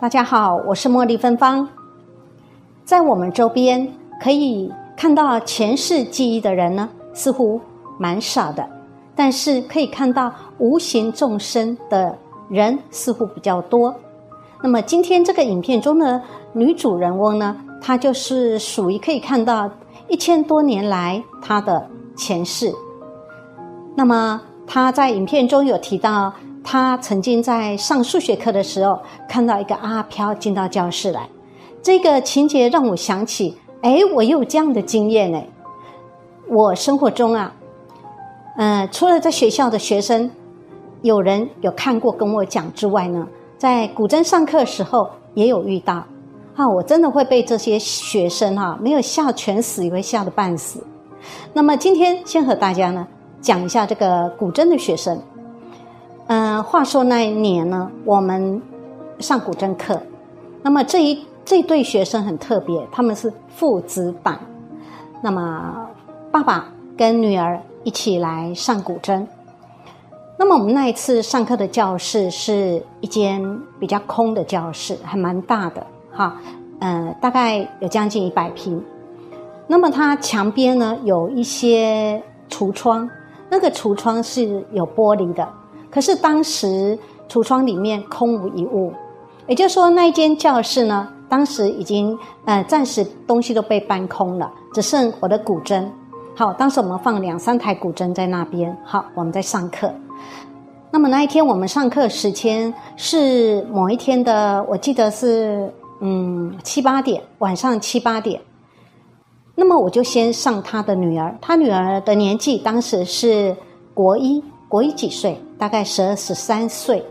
大家好，我是茉莉芬芳。在我们周边可以看到前世记忆的人呢，似乎蛮少的，但是可以看到无形众生的人似乎比较多。那么今天这个影片中的女主人翁呢，她就是属于可以看到一千多年来她的前世。那么她在影片中有提到。他曾经在上数学课的时候，看到一个阿飘进到教室来，这个情节让我想起，哎，我有这样的经验呢。我生活中啊，嗯，除了在学校的学生有人有看过跟我讲之外呢，在古筝上课时候也有遇到。啊，我真的会被这些学生哈，没有吓全死，也会吓得半死。那么今天先和大家呢讲一下这个古筝的学生。嗯，话说那一年呢，我们上古筝课，那么这一这对学生很特别，他们是父子档，那么爸爸跟女儿一起来上古筝。那么我们那一次上课的教室是一间比较空的教室，还蛮大的哈，嗯，大概有将近一百平。那么它墙边呢有一些橱窗，那个橱窗是有玻璃的。可是当时橱窗里面空无一物，也就是说那一间教室呢，当时已经呃暂时东西都被搬空了，只剩我的古筝。好，当时我们放两三台古筝在那边。好，我们在上课。那么那一天我们上课时间是某一天的，我记得是嗯七八点，晚上七八点。那么我就先上他的女儿，他女儿的年纪当时是国一。国一几岁？大概十二十三岁。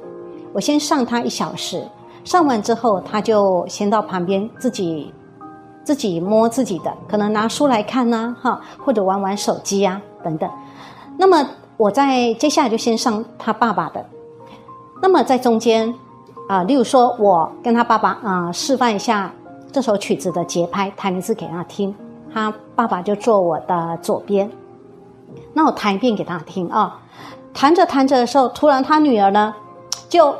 我先上他一小时，上完之后，他就先到旁边自己自己摸自己的，可能拿书来看呐，哈，或者玩玩手机啊等等。那么我在接下来就先上他爸爸的。那么在中间啊，例如说我跟他爸爸啊示范一下这首曲子的节拍，弹一次给他听，他爸爸就坐我的左边，那我弹一遍给他听啊。弹着弹着的时候，突然他女儿呢，就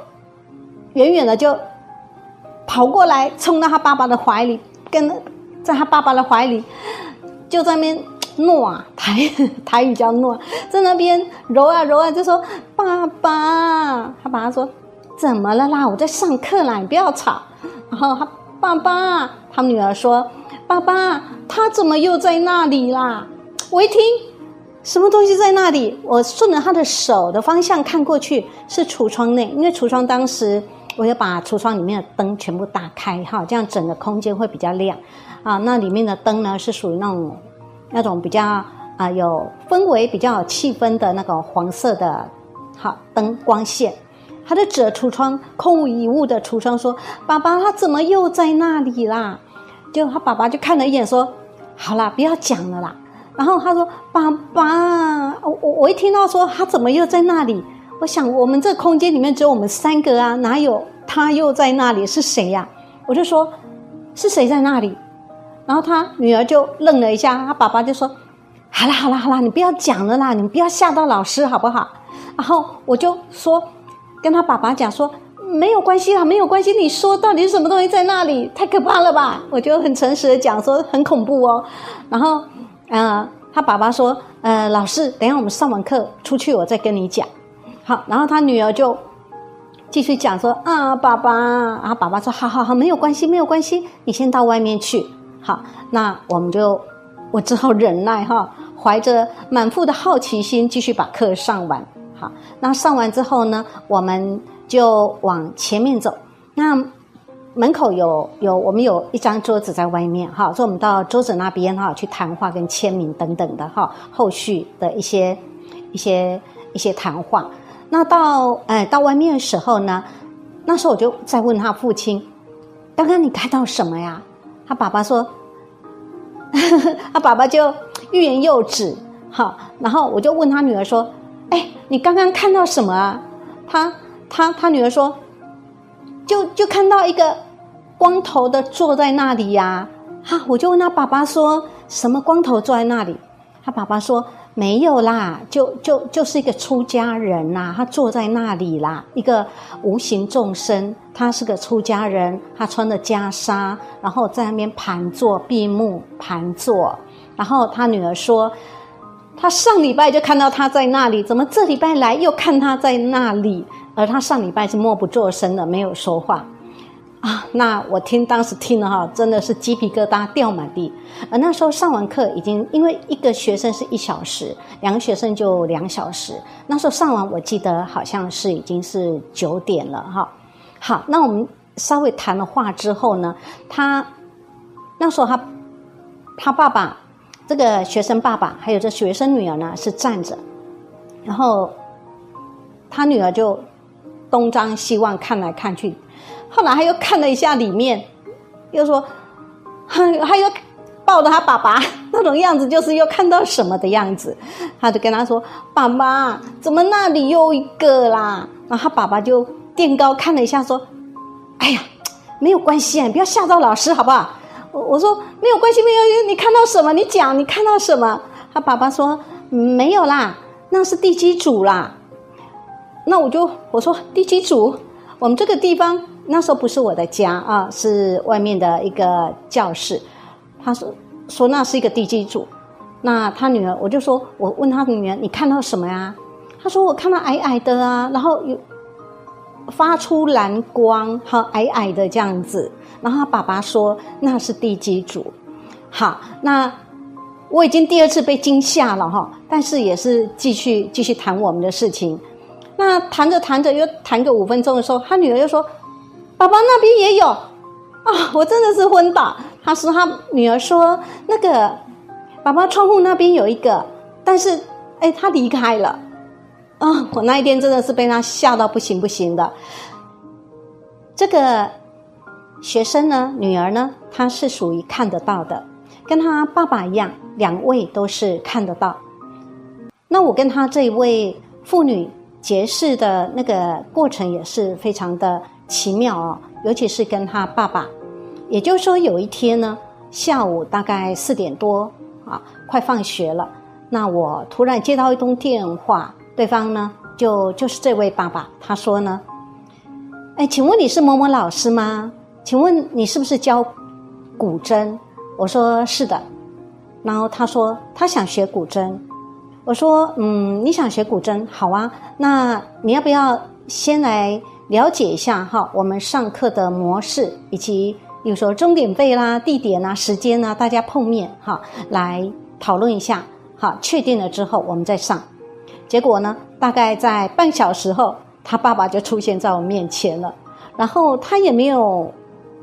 远远的就跑过来，冲到他爸爸的怀里，跟在他爸爸的怀里，就在那边诺啊，台台语叫诺，在那边揉啊揉啊，就说爸爸，他爸爸说怎么了啦？我在上课啦，你不要吵。然后他爸爸，他女儿说爸爸，他怎么又在那里啦？我一听。什么东西在那里？我顺着他的手的方向看过去，是橱窗内。因为橱窗当时我要把橱窗里面的灯全部打开，哈，这样整个空间会比较亮。啊，那里面的灯呢是属于那种那种比较啊有氛围、比较有气氛的那个黄色的，好灯光线。他就指着橱窗空无一物的橱窗说：“爸爸，他怎么又在那里啦？”就他爸爸就看了一眼说：“好啦，不要讲了啦。”然后他说：“爸爸，我我一听到说他怎么又在那里？我想我们这空间里面只有我们三个啊，哪有他又在那里？是谁呀？”我就说：“是谁在那里？”然后他女儿就愣了一下，他爸爸就说：“好啦好啦好啦，你不要讲了啦，你不要吓到老师好不好？”然后我就说跟他爸爸讲说：“没有关系啦，没有关系，你说到底是什么东西在那里？太可怕了吧？”我就很诚实的讲说很恐怖哦，然后。啊，他爸爸说：“呃，老师，等下我们上完课出去，我再跟你讲。”好，然后他女儿就继续讲说：“啊，爸爸。”然后爸爸说：“好好好，没有关系，没有关系，你先到外面去。”好，那我们就我只好忍耐哈，怀着满腹的好奇心继续把课上完。好，那上完之后呢，我们就往前面走。那。门口有有我们有一张桌子在外面哈，所以我们到桌子那边哈去谈话跟签名等等的哈，后续的一些一些一些谈话。那到哎到外面的时候呢，那时候我就在问他父亲，刚刚你看到什么呀？”他爸爸说：“ 他爸爸就欲言又止。”好，然后我就问他女儿说：“哎，你刚刚看到什么啊？”他他他女儿说：“就就看到一个光头的坐在那里呀。”哈，我就问他爸爸说：“什么光头坐在那里？”他爸爸说。没有啦，就就就是一个出家人呐，他坐在那里啦，一个无形众生，他是个出家人，他穿的袈裟，然后在那边盘坐闭目盘坐，然后他女儿说，他上礼拜就看到他在那里，怎么这礼拜来又看他在那里？而他上礼拜是默不作声的，没有说话。啊，那我听当时听了哈，真的是鸡皮疙瘩掉满地。而那时候上完课已经，因为一个学生是一小时，两个学生就两小时。那时候上完，我记得好像是已经是九点了哈。好，那我们稍微谈了话之后呢，他那时候他他爸爸这个学生爸爸还有这学生女儿呢是站着，然后他女儿就东张西望看来看去。后来他又看了一下里面，又说，他 他又抱着他爸爸 那种样子，就是又看到什么的样子，他就跟他说：“爸爸，怎么那里又一个啦？”然后他爸爸就垫高看了一下，说：“哎呀，没有关系啊，不要吓到老师好不好？”我我说：“没有关系，没有，你看到什么？你讲，你看到什么？”他爸爸说：“没有啦，那是第几组啦。”那我就我说：“第几组，我们这个地方。”那时候不是我的家啊，是外面的一个教室。他说说那是一个地基组。那他女儿，我就说，我问他女儿，你看到什么呀？他说我看到矮矮的啊，然后有发出蓝光，好矮矮的这样子。然后他爸爸说那是地基组。好，那我已经第二次被惊吓了哈，但是也是继续继续谈我们的事情。那谈着谈着又谈个五分钟的时候，他女儿又说。爸爸那边也有啊！我真的是昏倒。他说他女儿说那个爸爸窗户那边有一个，但是哎，他离开了啊！我那一天真的是被他吓到不行不行的。这个学生呢，女儿呢，她是属于看得到的，跟他爸爸一样，两位都是看得到。那我跟他这一位妇女结识的那个过程也是非常的。奇妙哦，尤其是跟他爸爸，也就是说，有一天呢，下午大概四点多啊，快放学了，那我突然接到一通电话，对方呢就就是这位爸爸，他说呢，哎，请问你是某某老师吗？请问你是不是教古筝？我说是的，然后他说他想学古筝，我说嗯，你想学古筝，好啊，那你要不要先来？了解一下哈，我们上课的模式，以及比如说钟点费啦、地点啦、时间啊，大家碰面哈，来讨论一下哈。确定了之后，我们再上。结果呢，大概在半小时后，他爸爸就出现在我面前了。然后他也没有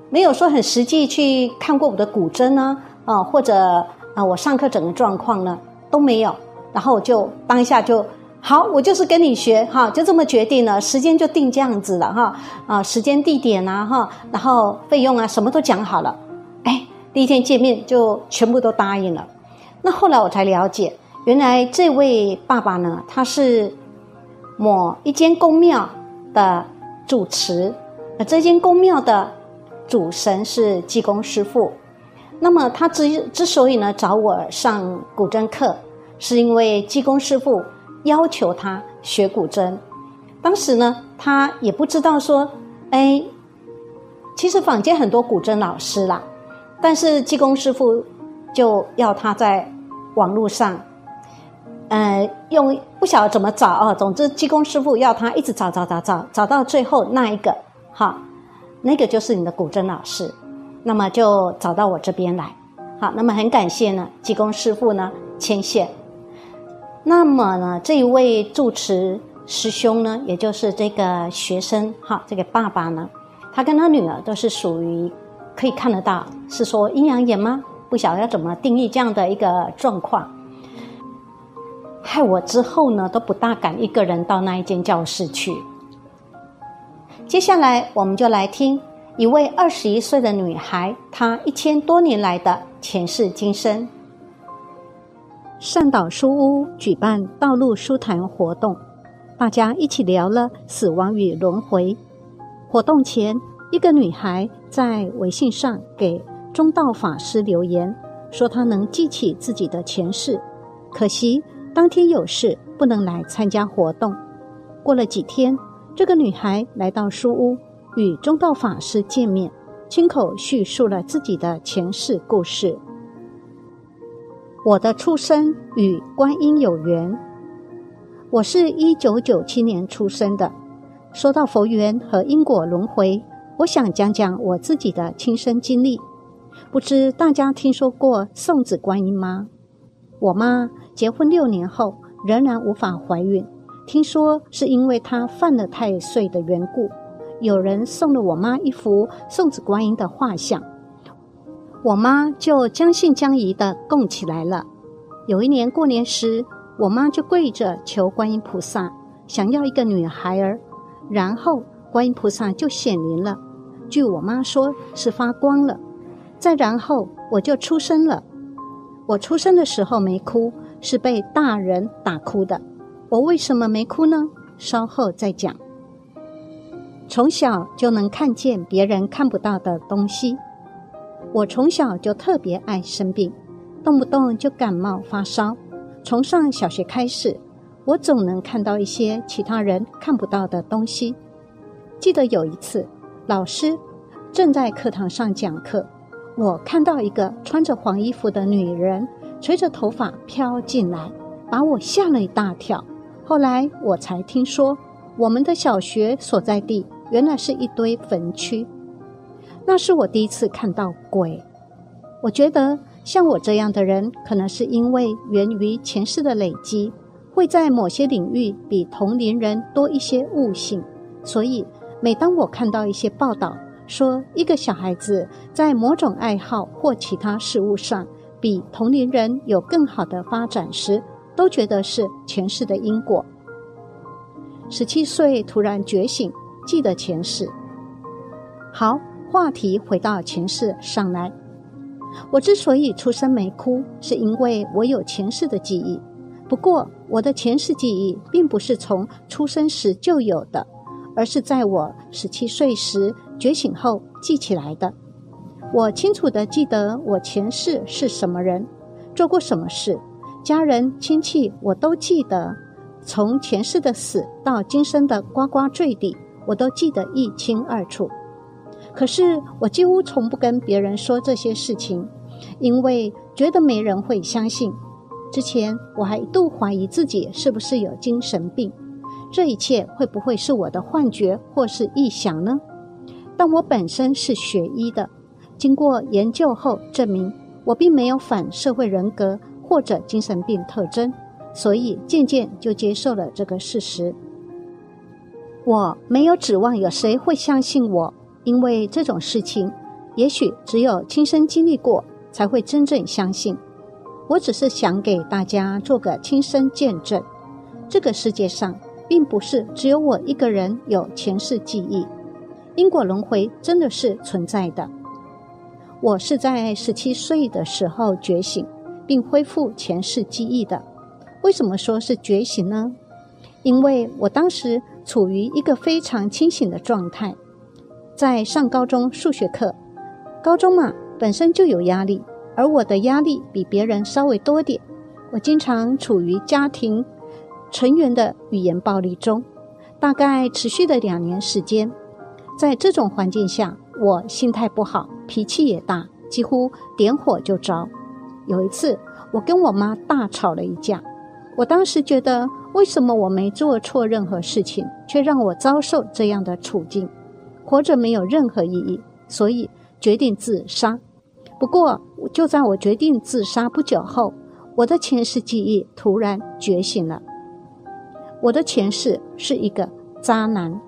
没有说很实际去看过我的古筝呢，啊，或者啊，我上课整个状况呢都没有。然后就当下就。好，我就是跟你学哈，就这么决定了，时间就定这样子了哈啊，时间地点啊哈，然后费用啊什么都讲好了，哎，第一天见面就全部都答应了。那后来我才了解，原来这位爸爸呢，他是某一间宫庙的主持，那这间宫庙的主神是济公师傅。那么他之之所以呢找我上古筝课，是因为济公师傅。要求他学古筝，当时呢，他也不知道说，哎，其实坊间很多古筝老师啦，但是技工师傅就要他在网络上，呃，用不晓得怎么找啊，总之技工师傅要他一直找找找找，找到最后那一个，哈，那个就是你的古筝老师，那么就找到我这边来，好，那么很感谢呢，技工师傅呢牵线。那么呢，这一位住持师兄呢，也就是这个学生哈，这个爸爸呢，他跟他女儿都是属于可以看得到，是说阴阳眼吗？不晓得要怎么定义这样的一个状况。害我之后呢，都不大敢一个人到那一间教室去。接下来，我们就来听一位二十一岁的女孩，她一千多年来的前世今生。善导书屋举办道路书谈活动，大家一起聊了死亡与轮回。活动前，一个女孩在微信上给中道法师留言，说她能记起自己的前世，可惜当天有事不能来参加活动。过了几天，这个女孩来到书屋。与中道法师见面，亲口叙述了自己的前世故事。我的出生与观音有缘。我是一九九七年出生的。说到佛缘和因果轮回，我想讲讲我自己的亲身经历。不知大家听说过送子观音吗？我妈结婚六年后仍然无法怀孕，听说是因为她犯了太岁的缘故。有人送了我妈一幅送子观音的画像，我妈就将信将疑的供起来了。有一年过年时，我妈就跪着求观音菩萨，想要一个女孩儿，然后观音菩萨就显灵了。据我妈说，是发光了。再然后，我就出生了。我出生的时候没哭，是被大人打哭的。我为什么没哭呢？稍后再讲。从小就能看见别人看不到的东西。我从小就特别爱生病，动不动就感冒发烧。从上小学开始，我总能看到一些其他人看不到的东西。记得有一次，老师正在课堂上讲课，我看到一个穿着黄衣服的女人垂着头发飘进来，把我吓了一大跳。后来我才听说，我们的小学所在地。原来是一堆坟区，那是我第一次看到鬼。我觉得像我这样的人，可能是因为源于前世的累积，会在某些领域比同龄人多一些悟性。所以，每当我看到一些报道说一个小孩子在某种爱好或其他事物上比同龄人有更好的发展时，都觉得是前世的因果。十七岁突然觉醒。记得前世。好，话题回到前世上来。我之所以出生没哭，是因为我有前世的记忆。不过，我的前世记忆并不是从出生时就有的，而是在我十七岁时觉醒后记起来的。我清楚的记得我前世是什么人，做过什么事，家人亲戚我都记得。从前世的死到今生的呱呱坠地。我都记得一清二楚，可是我几乎从不跟别人说这些事情，因为觉得没人会相信。之前我还一度怀疑自己是不是有精神病，这一切会不会是我的幻觉或是臆想呢？但我本身是学医的，经过研究后证明我并没有反社会人格或者精神病特征，所以渐渐就接受了这个事实。我没有指望有谁会相信我，因为这种事情，也许只有亲身经历过才会真正相信。我只是想给大家做个亲身见证：这个世界上并不是只有我一个人有前世记忆，因果轮回真的是存在的。我是在十七岁的时候觉醒，并恢复前世记忆的。为什么说是觉醒呢？因为我当时。处于一个非常清醒的状态，在上高中数学课，高中嘛本身就有压力，而我的压力比别人稍微多点。我经常处于家庭成员的语言暴力中，大概持续了两年时间。在这种环境下，我心态不好，脾气也大，几乎点火就着。有一次，我跟我妈大吵了一架。我当时觉得，为什么我没做错任何事情，却让我遭受这样的处境？活着没有任何意义，所以决定自杀。不过，就在我决定自杀不久后，我的前世记忆突然觉醒了。我的前世是一个渣男。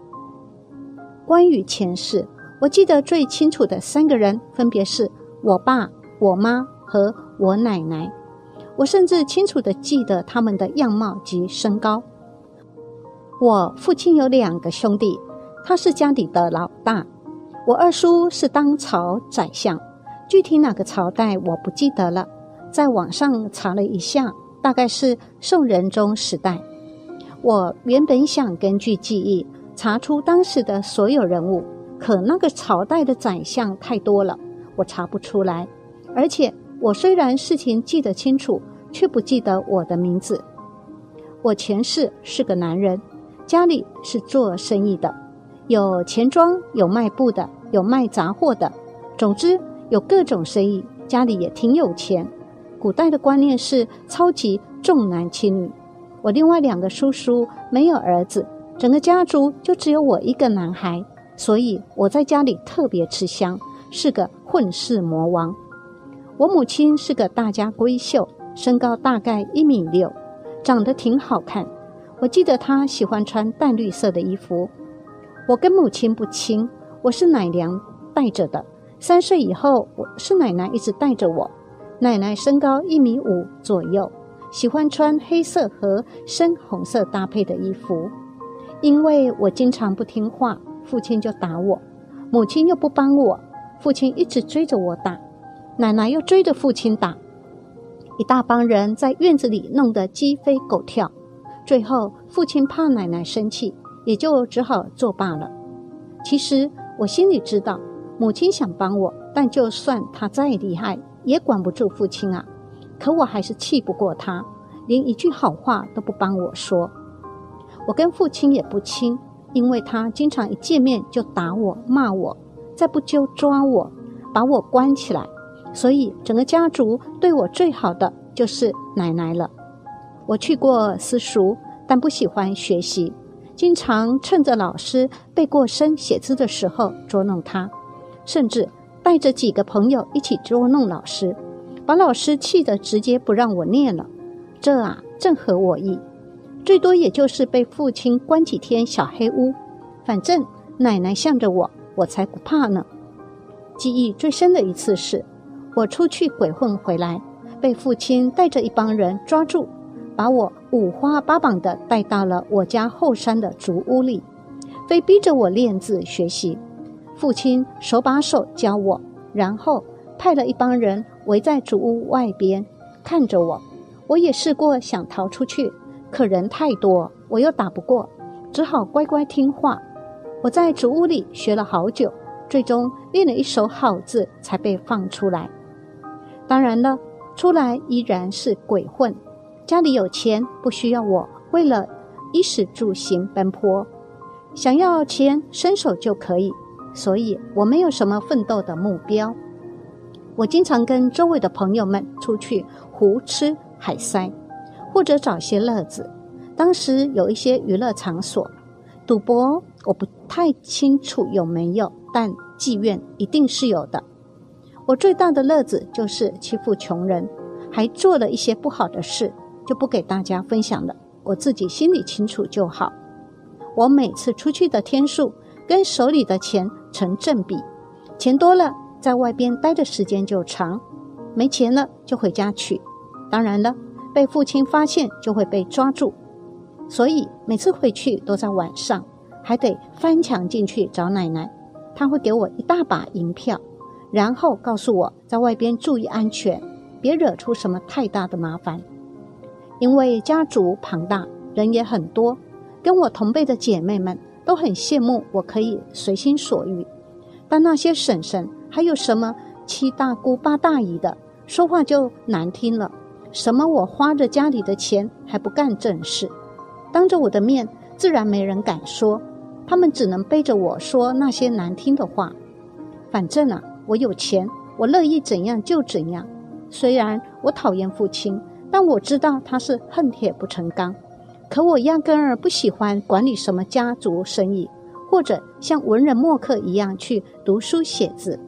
关于前世，我记得最清楚的三个人分别是我爸、我妈和我奶奶。我甚至清楚的记得他们的样貌及身高。我父亲有两个兄弟，他是家里的老大。我二叔是当朝宰相，具体哪个朝代我不记得了，在网上查了一下，大概是宋仁宗时代。我原本想根据记忆查出当时的所有人物，可那个朝代的宰相太多了，我查不出来。而且我虽然事情记得清楚，却不记得我的名字。我前世是个男人，家里是做生意的，有钱庄，有卖布的。有卖杂货的，总之有各种生意，家里也挺有钱。古代的观念是超级重男轻女。我另外两个叔叔没有儿子，整个家族就只有我一个男孩，所以我在家里特别吃香，是个混世魔王。我母亲是个大家闺秀，身高大概一米六，长得挺好看。我记得她喜欢穿淡绿色的衣服。我跟母亲不亲。我是奶娘带着的。三岁以后，我是奶奶一直带着我。奶奶身高一米五左右，喜欢穿黑色和深红色搭配的衣服。因为我经常不听话，父亲就打我，母亲又不帮我，父亲一直追着我打，奶奶又追着父亲打，一大帮人在院子里弄得鸡飞狗跳。最后，父亲怕奶奶生气，也就只好作罢了。其实。我心里知道，母亲想帮我，但就算她再厉害，也管不住父亲啊。可我还是气不过他，连一句好话都不帮我说。我跟父亲也不亲，因为他经常一见面就打我、骂我，再不就抓我，把我关起来。所以整个家族对我最好的就是奶奶了。我去过私塾，但不喜欢学习。经常趁着老师背过身写字的时候捉弄他，甚至带着几个朋友一起捉弄老师，把老师气得直接不让我念了。这啊，正合我意。最多也就是被父亲关几天小黑屋，反正奶奶向着我，我才不怕呢。记忆最深的一次是，我出去鬼混回来，被父亲带着一帮人抓住。把我五花八绑的带到了我家后山的竹屋里，非逼着我练字学习。父亲手把手教我，然后派了一帮人围在竹屋外边看着我。我也试过想逃出去，可人太多，我又打不过，只好乖乖听话。我在竹屋里学了好久，最终练了一手好字，才被放出来。当然了，出来依然是鬼混。家里有钱，不需要我为了衣食住行奔波，想要钱伸手就可以，所以我没有什么奋斗的目标。我经常跟周围的朋友们出去胡吃海塞，或者找些乐子。当时有一些娱乐场所，赌博我不太清楚有没有，但妓院一定是有的。我最大的乐子就是欺负穷人，还做了一些不好的事。就不给大家分享了，我自己心里清楚就好。我每次出去的天数跟手里的钱成正比，钱多了在外边待的时间就长，没钱了就回家取。当然了，被父亲发现就会被抓住，所以每次回去都在晚上，还得翻墙进去找奶奶。他会给我一大把银票，然后告诉我在外边注意安全，别惹出什么太大的麻烦。因为家族庞大，人也很多，跟我同辈的姐妹们都很羡慕我可以随心所欲。但那些婶婶还有什么七大姑八大姨的，说话就难听了。什么我花着家里的钱还不干正事，当着我的面自然没人敢说，他们只能背着我说那些难听的话。反正啊，我有钱，我乐意怎样就怎样。虽然我讨厌父亲。但我知道他是恨铁不成钢，可我压根儿不喜欢管理什么家族生意，或者像文人墨客一样去读书写字。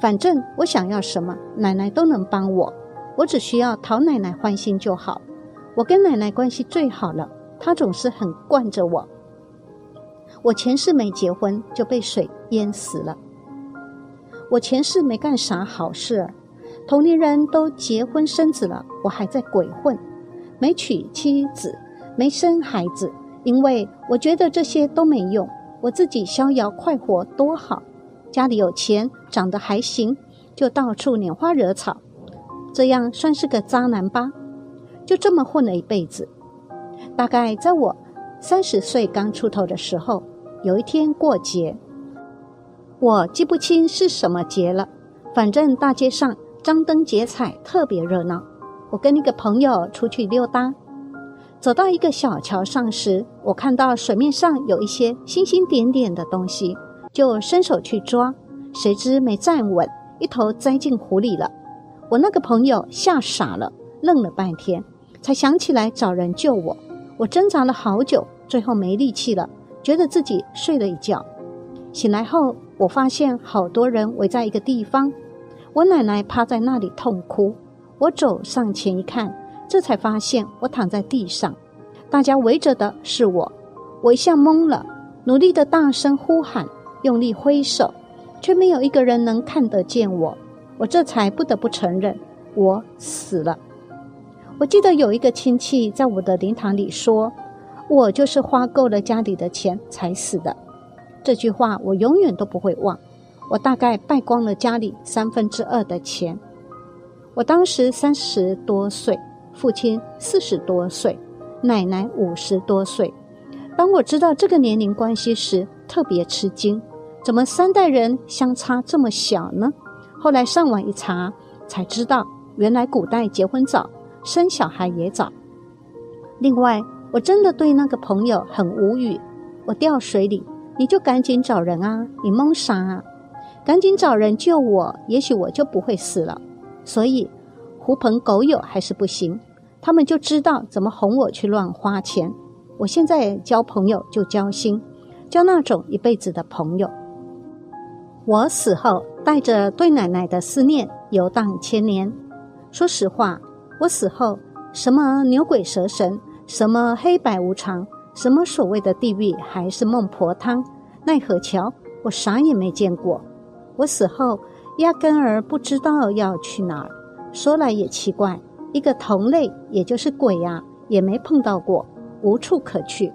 反正我想要什么，奶奶都能帮我，我只需要讨奶奶欢心就好。我跟奶奶关系最好了，她总是很惯着我。我前世没结婚就被水淹死了，我前世没干啥好事。同龄人都结婚生子了，我还在鬼混，没娶妻子，没生孩子，因为我觉得这些都没用，我自己逍遥快活多好。家里有钱，长得还行，就到处拈花惹草，这样算是个渣男吧？就这么混了一辈子。大概在我三十岁刚出头的时候，有一天过节，我记不清是什么节了，反正大街上张灯结彩，特别热闹。我跟一个朋友出去溜达，走到一个小桥上时，我看到水面上有一些星星点点的东西，就伸手去抓，谁知没站稳，一头栽进湖里了。我那个朋友吓傻了，愣了半天，才想起来找人救我。我挣扎了好久，最后没力气了，觉得自己睡了一觉。醒来后，我发现好多人围在一个地方，我奶奶趴在那里痛哭。我走上前一看，这才发现我躺在地上，大家围着的是我。我一下懵了，努力的大声呼喊，用力挥手，却没有一个人能看得见我。我这才不得不承认，我死了。我记得有一个亲戚在我的灵堂里说：“我就是花够了家里的钱才死的。”这句话我永远都不会忘。我大概败光了家里三分之二的钱。我当时三十多岁，父亲四十多岁，奶奶五十多岁。当我知道这个年龄关系时，特别吃惊，怎么三代人相差这么小呢？后来上网一查，才知道原来古代结婚早，生小孩也早。另外，我真的对那个朋友很无语。我掉水里，你就赶紧找人啊！你蒙啥啊？赶紧找人救我，也许我就不会死了。所以，狐朋狗友还是不行，他们就知道怎么哄我去乱花钱。我现在交朋友就交心，交那种一辈子的朋友。我死后，带着对奶奶的思念游荡千年。说实话，我死后，什么牛鬼蛇神，什么黑白无常，什么所谓的地狱还是孟婆汤、奈何桥，我啥也没见过。我死后。压根儿不知道要去哪儿。说来也奇怪，一个同类，也就是鬼呀，也没碰到过，无处可去。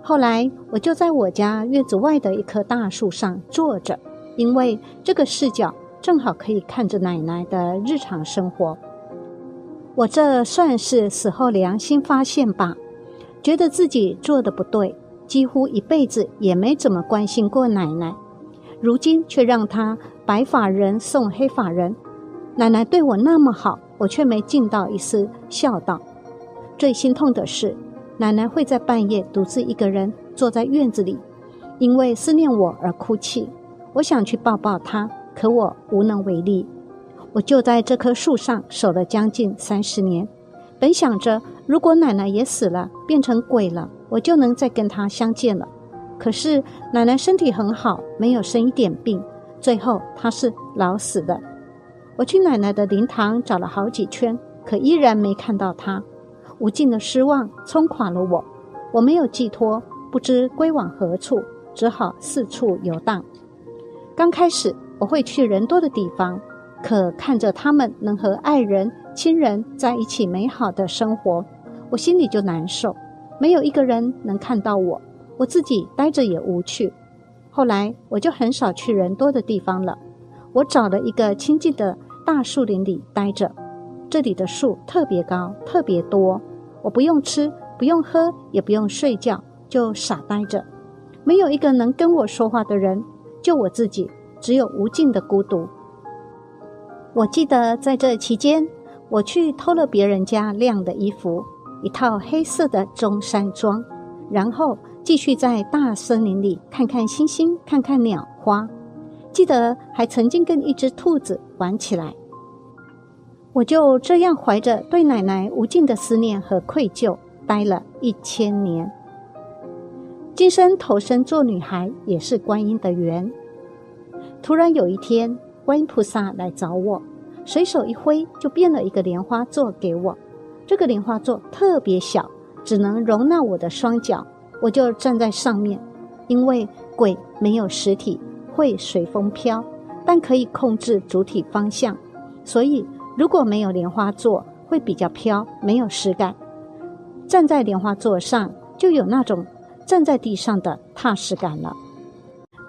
后来我就在我家院子外的一棵大树上坐着，因为这个视角正好可以看着奶奶的日常生活。我这算是死后良心发现吧，觉得自己做的不对，几乎一辈子也没怎么关心过奶奶。如今却让他白发人送黑发人，奶奶对我那么好，我却没尽到一丝孝道。最心痛的是，奶奶会在半夜独自一个人坐在院子里，因为思念我而哭泣。我想去抱抱她，可我无能为力。我就在这棵树上守了将近三十年，本想着如果奶奶也死了，变成鬼了，我就能再跟她相见了。可是奶奶身体很好，没有生一点病。最后她是老死的。我去奶奶的灵堂找了好几圈，可依然没看到她。无尽的失望冲垮了我，我没有寄托，不知归往何处，只好四处游荡。刚开始我会去人多的地方，可看着他们能和爱人、亲人在一起美好的生活，我心里就难受。没有一个人能看到我。我自己待着也无趣，后来我就很少去人多的地方了。我找了一个清静的大树林里待着，这里的树特别高，特别多。我不用吃，不用喝，也不用睡觉，就傻呆着。没有一个能跟我说话的人，就我自己，只有无尽的孤独。我记得在这期间，我去偷了别人家晾的衣服，一套黑色的中山装，然后。继续在大森林里看看星星，看看鸟花。记得还曾经跟一只兔子玩起来。我就这样怀着对奶奶无尽的思念和愧疚，待了一千年。今生投身做女孩，也是观音的缘。突然有一天，观音菩萨来找我，随手一挥，就变了一个莲花座给我。这个莲花座特别小，只能容纳我的双脚。我就站在上面，因为鬼没有实体，会随风飘，但可以控制主体方向，所以如果没有莲花座，会比较飘，没有实感。站在莲花座上，就有那种站在地上的踏实感了。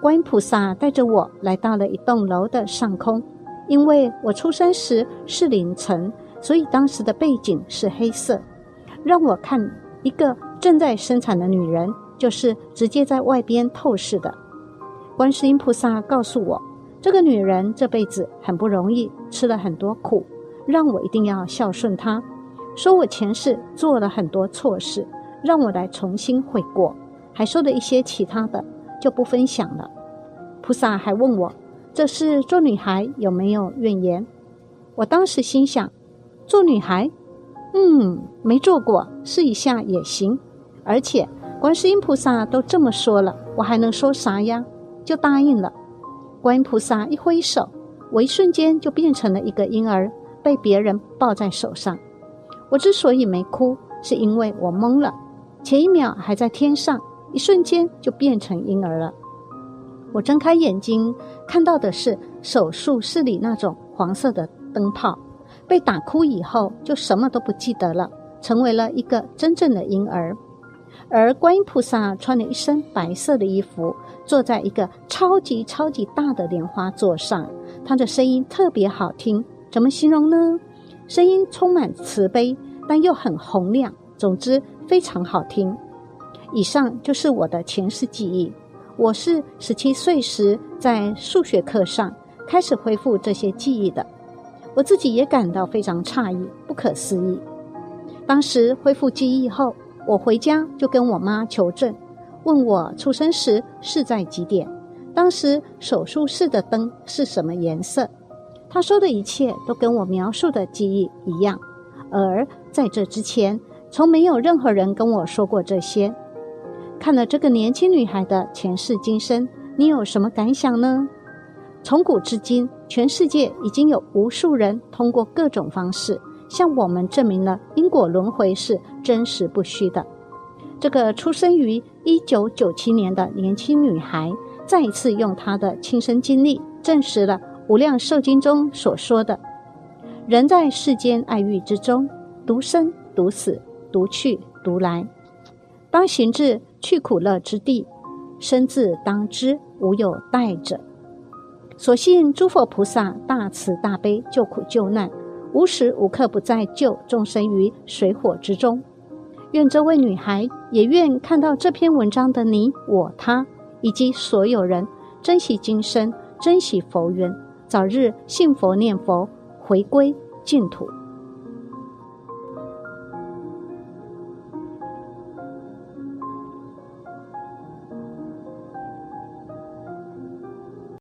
观音菩萨带着我来到了一栋楼的上空，因为我出生时是凌晨，所以当时的背景是黑色，让我看一个正在生产的女人，就是直接在外边透视的。观世音菩萨告诉我，这个女人这辈子很不容易，吃了很多苦，让我一定要孝顺她。说我前世做了很多错事，让我来重新悔过，还说了一些其他的，就不分享了。菩萨还问我，这是做女孩有没有怨言？我当时心想，做女孩，嗯，没做过，试一下也行。而且观世音菩萨都这么说了，我还能说啥呀？就答应了。观音菩萨一挥手，我一瞬间就变成了一个婴儿，被别人抱在手上。我之所以没哭，是因为我懵了。前一秒还在天上，一瞬间就变成婴儿了。我睁开眼睛，看到的是手术室里那种黄色的灯泡。被打哭以后，就什么都不记得了，成为了一个真正的婴儿。而观音菩萨穿了一身白色的衣服，坐在一个超级超级大的莲花座上，他的声音特别好听。怎么形容呢？声音充满慈悲，但又很洪亮。总之非常好听。以上就是我的前世记忆。我是十七岁时在数学课上开始恢复这些记忆的，我自己也感到非常诧异、不可思议。当时恢复记忆后，我回家就跟我妈求证，问我出生时是在几点，当时手术室的灯是什么颜色。他说的一切都跟我描述的记忆一样，而在这之前，从没有任何人跟我说过这些。看了这个年轻女孩的前世今生，你有什么感想呢？从古至今，全世界已经有无数人通过各种方式向我们证明了因果轮回是真实不虚的。这个出生于一九九七年的年轻女孩，再一次用她的亲身经历证实了。《无量寿经》中所说的，人在世间爱欲之中，独生独死，独去独来。当行至去苦乐之地，生自当知无有待者。所幸诸佛菩萨大慈大悲，救苦救难，无时无刻不在救众生于水火之中。愿这位女孩，也愿看到这篇文章的你我他，以及所有人，珍惜今生，珍惜佛缘。早日信佛念佛，回归净土。